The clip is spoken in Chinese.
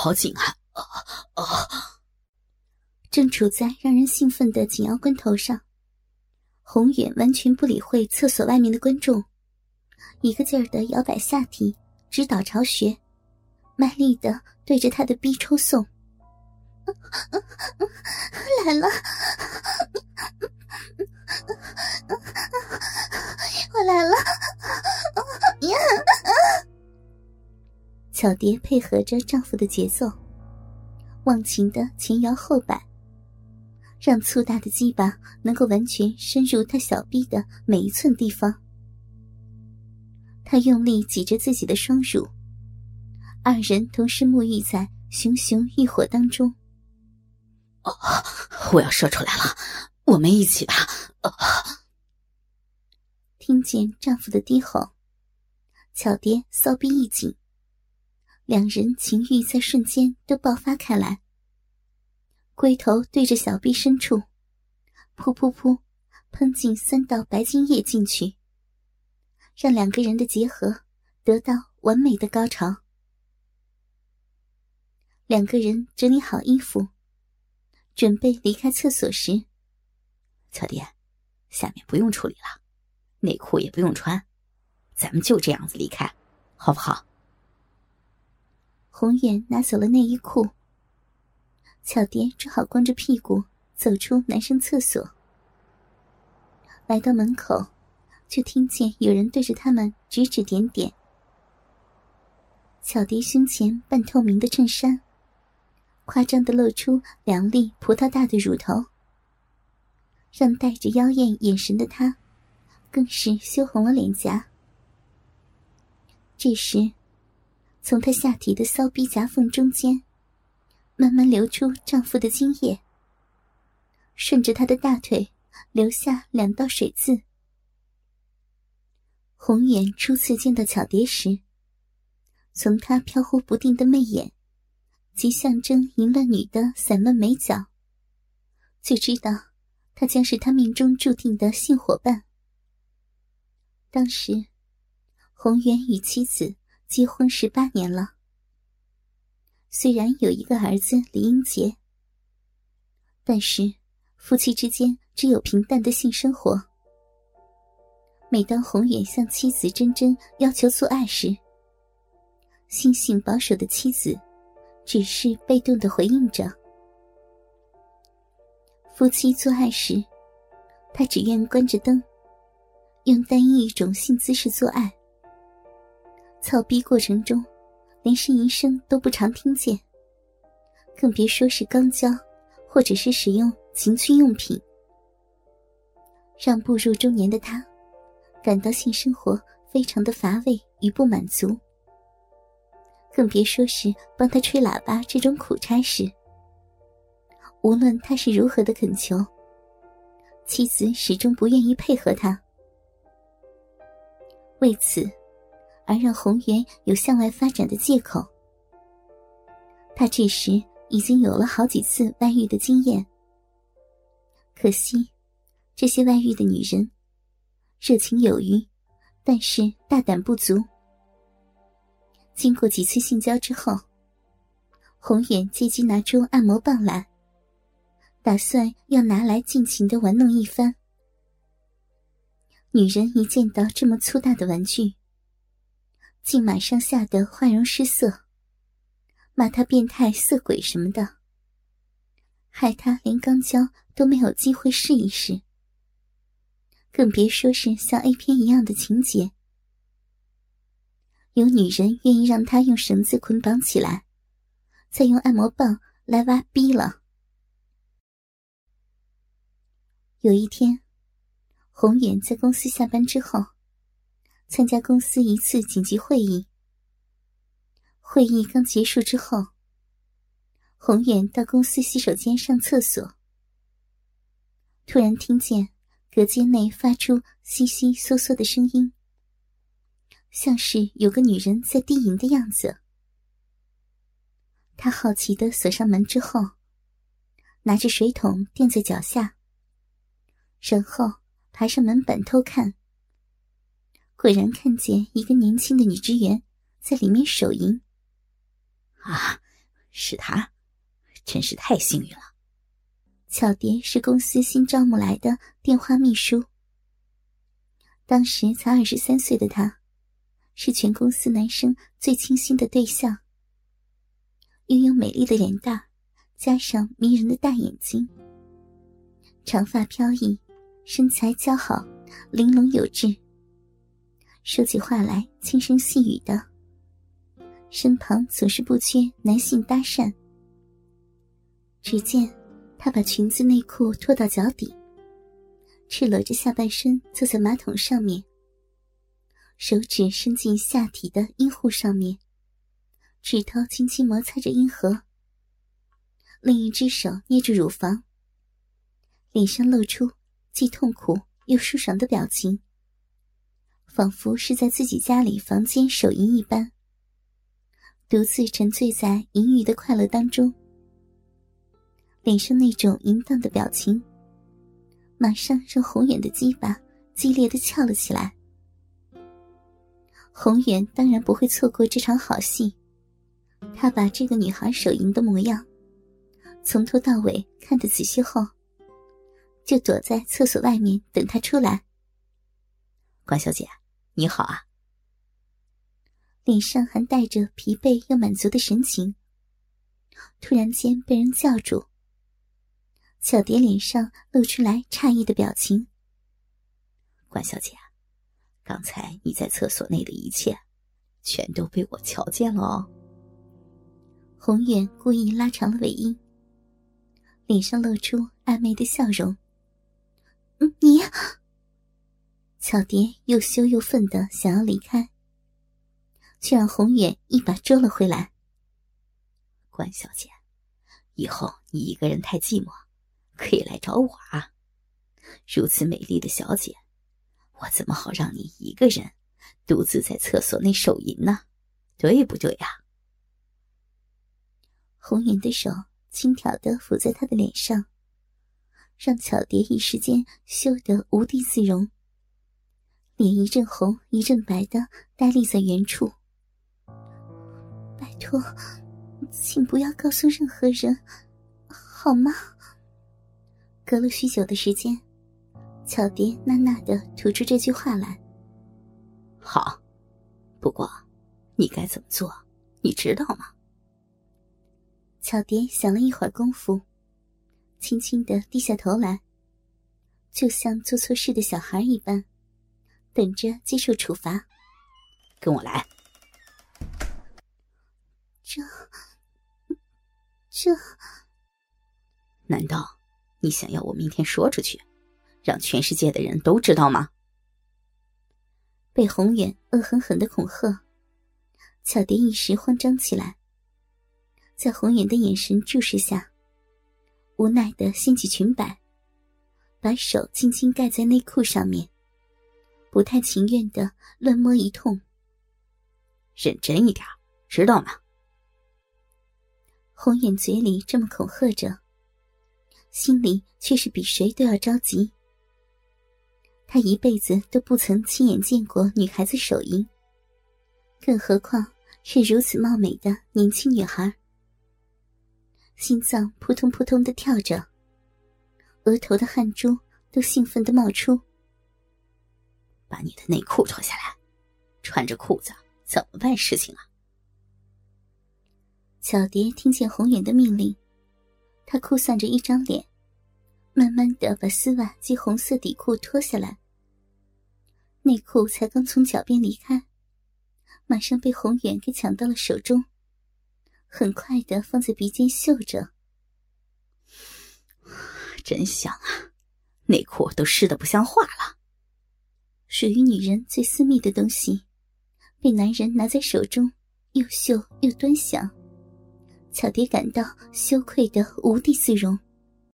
好紧啊！啊啊！正处在让人兴奋的紧要关头上，宏远完全不理会厕所外面的观众，一个劲儿的摇摆下体，直捣巢穴，卖力的对着他的逼抽送。来了，我来了！呀！巧蝶配合着丈夫的节奏，忘情的前摇后摆，让粗大的鸡巴能够完全深入她小臂的每一寸地方。她用力挤着自己的双乳，二人同时沐浴在熊熊欲火当中。哦，我要射出来了，我们一起吧！听见丈夫的低吼，巧蝶骚逼一紧。两人情欲在瞬间都爆发开来，龟头对着小臂深处，噗噗噗，喷进三道白精液进去，让两个人的结合得到完美的高潮。两个人整理好衣服，准备离开厕所时，小蝶，下面不用处理了，内裤也不用穿，咱们就这样子离开，好不好？红远拿走了内衣裤，巧蝶只好光着屁股走出男生厕所。来到门口，就听见有人对着他们指指点点。巧蝶胸前半透明的衬衫，夸张的露出两粒葡萄大的乳头，让带着妖艳眼神的她，更是羞红了脸颊。这时。从她下体的骚逼夹缝中间，慢慢流出丈夫的精液，顺着她的大腿留下两道水渍。红远初次见到巧蝶时，从她飘忽不定的媚眼及象征淫乱女的散乱美脚，就知道她将是他命中注定的性伙伴。当时，红远与妻子。结婚十八年了，虽然有一个儿子李英杰，但是夫妻之间只有平淡的性生活。每当宏远向妻子真真要求做爱时，心性保守的妻子只是被动的回应着。夫妻做爱时，他只愿关着灯，用单一一种性姿势做爱。操逼过程中，连呻吟声都不常听见，更别说是肛交，或者是使用情趣用品，让步入中年的他感到性生活非常的乏味与不满足。更别说是帮他吹喇叭这种苦差事。无论他是如何的恳求，妻子始终不愿意配合他。为此。而让宏源有向外发展的借口。他这时已经有了好几次外遇的经验，可惜这些外遇的女人热情有余，但是大胆不足。经过几次性交之后，宏远借机拿出按摩棒来，打算要拿来尽情的玩弄一番。女人一见到这么粗大的玩具，竟马上吓得花容失色，骂他变态色鬼什么的，害他连肛交都没有机会试一试，更别说是像 A 片一样的情节。有女人愿意让他用绳子捆绑起来，再用按摩棒来挖逼了。有一天，红远在公司下班之后。参加公司一次紧急会议。会议刚结束之后，宏远到公司洗手间上厕所，突然听见隔间内发出悉悉嗦嗦的声音，像是有个女人在低吟的样子。他好奇的锁上门之后，拿着水桶垫在脚下，然后爬上门板偷看。果然看见一个年轻的女职员在里面手淫。啊，是他，真是太幸运了。巧蝶是公司新招募来的电话秘书，当时才二十三岁的她，是全公司男生最倾心的对象。拥有美丽的脸蛋，加上迷人的大眼睛，长发飘逸，身材姣好，玲珑有致。说起话来轻声细语的，身旁总是不缺男性搭讪。只见。她把裙子内裤脱到脚底，赤裸着下半身坐在马桶上面，手指伸进下体的阴户上面，指头轻轻摩擦着阴核，另一只手捏住乳房，脸上露出既痛苦又舒爽的表情，仿佛是在自己家里房间手淫一般，独自沉醉在淫欲的快乐当中。脸上那种淫荡的表情，马上让宏远的鸡巴激烈的翘了起来。宏远当然不会错过这场好戏，他把这个女孩手淫的模样，从头到尾看得仔细后，就躲在厕所外面等她出来。关小姐，你好啊！脸上还带着疲惫又满足的神情，突然间被人叫住。小蝶脸上露出来诧异的表情。关小姐，刚才你在厕所内的一切，全都被我瞧见了哦。宏远故意拉长了尾音，脸上露出暧昧的笑容。你，巧蝶又羞又愤的想要离开，却让红远一把捉了回来。关小姐，以后你一个人太寂寞。可以来找我啊！如此美丽的小姐，我怎么好让你一个人独自在厕所内手淫呢？对不对呀？红颜的手轻佻的抚在他的脸上，让巧蝶一时间羞得无地自容，脸一阵红一阵白的呆立在原处。拜托，请不要告诉任何人，好吗？隔了许久的时间，巧蝶呐呐的吐出这句话来：“好，不过你该怎么做，你知道吗？”巧蝶想了一会儿功夫，轻轻的低下头来，就像做错事的小孩一般，等着接受处罚。跟我来。这……这……难道？你想要我明天说出去，让全世界的人都知道吗？被宏远恶狠狠的恐吓，巧蝶一时慌张起来，在宏远的眼神注视下，无奈的掀起裙摆，把手轻轻盖在内裤上面，不太情愿的乱摸一通。认真一点，知道吗？红眼嘴里这么恐吓着。心里却是比谁都要着急。他一辈子都不曾亲眼见过女孩子手淫，更何况是如此貌美的年轻女孩。心脏扑通扑通的跳着，额头的汗珠都兴奋的冒出。把你的内裤脱下来，穿着裤子怎么办事情啊？小蝶听见红颜的命令。她哭丧着一张脸，慢慢的把丝袜及红色底裤脱下来。内裤才刚从脚边离开，马上被宏远给抢到了手中，很快的放在鼻尖嗅着。真香啊！内裤都湿的不像话了。属于女人最私密的东西，被男人拿在手中，又嗅又端详。巧蝶感到羞愧的无地自容。